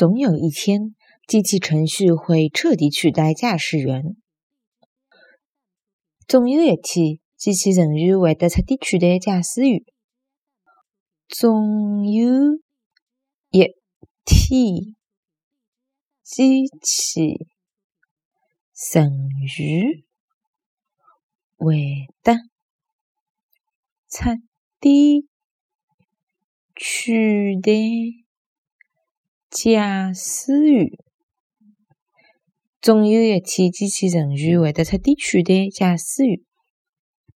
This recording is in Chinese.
总有一天，机器程序会彻底取代驾驶员。总有一天，机器程序会得彻底取代驾驶员。总有一天，机器程序会得彻底取代驾驶员。总有一天，机器程序会的彻底取代驾驶员。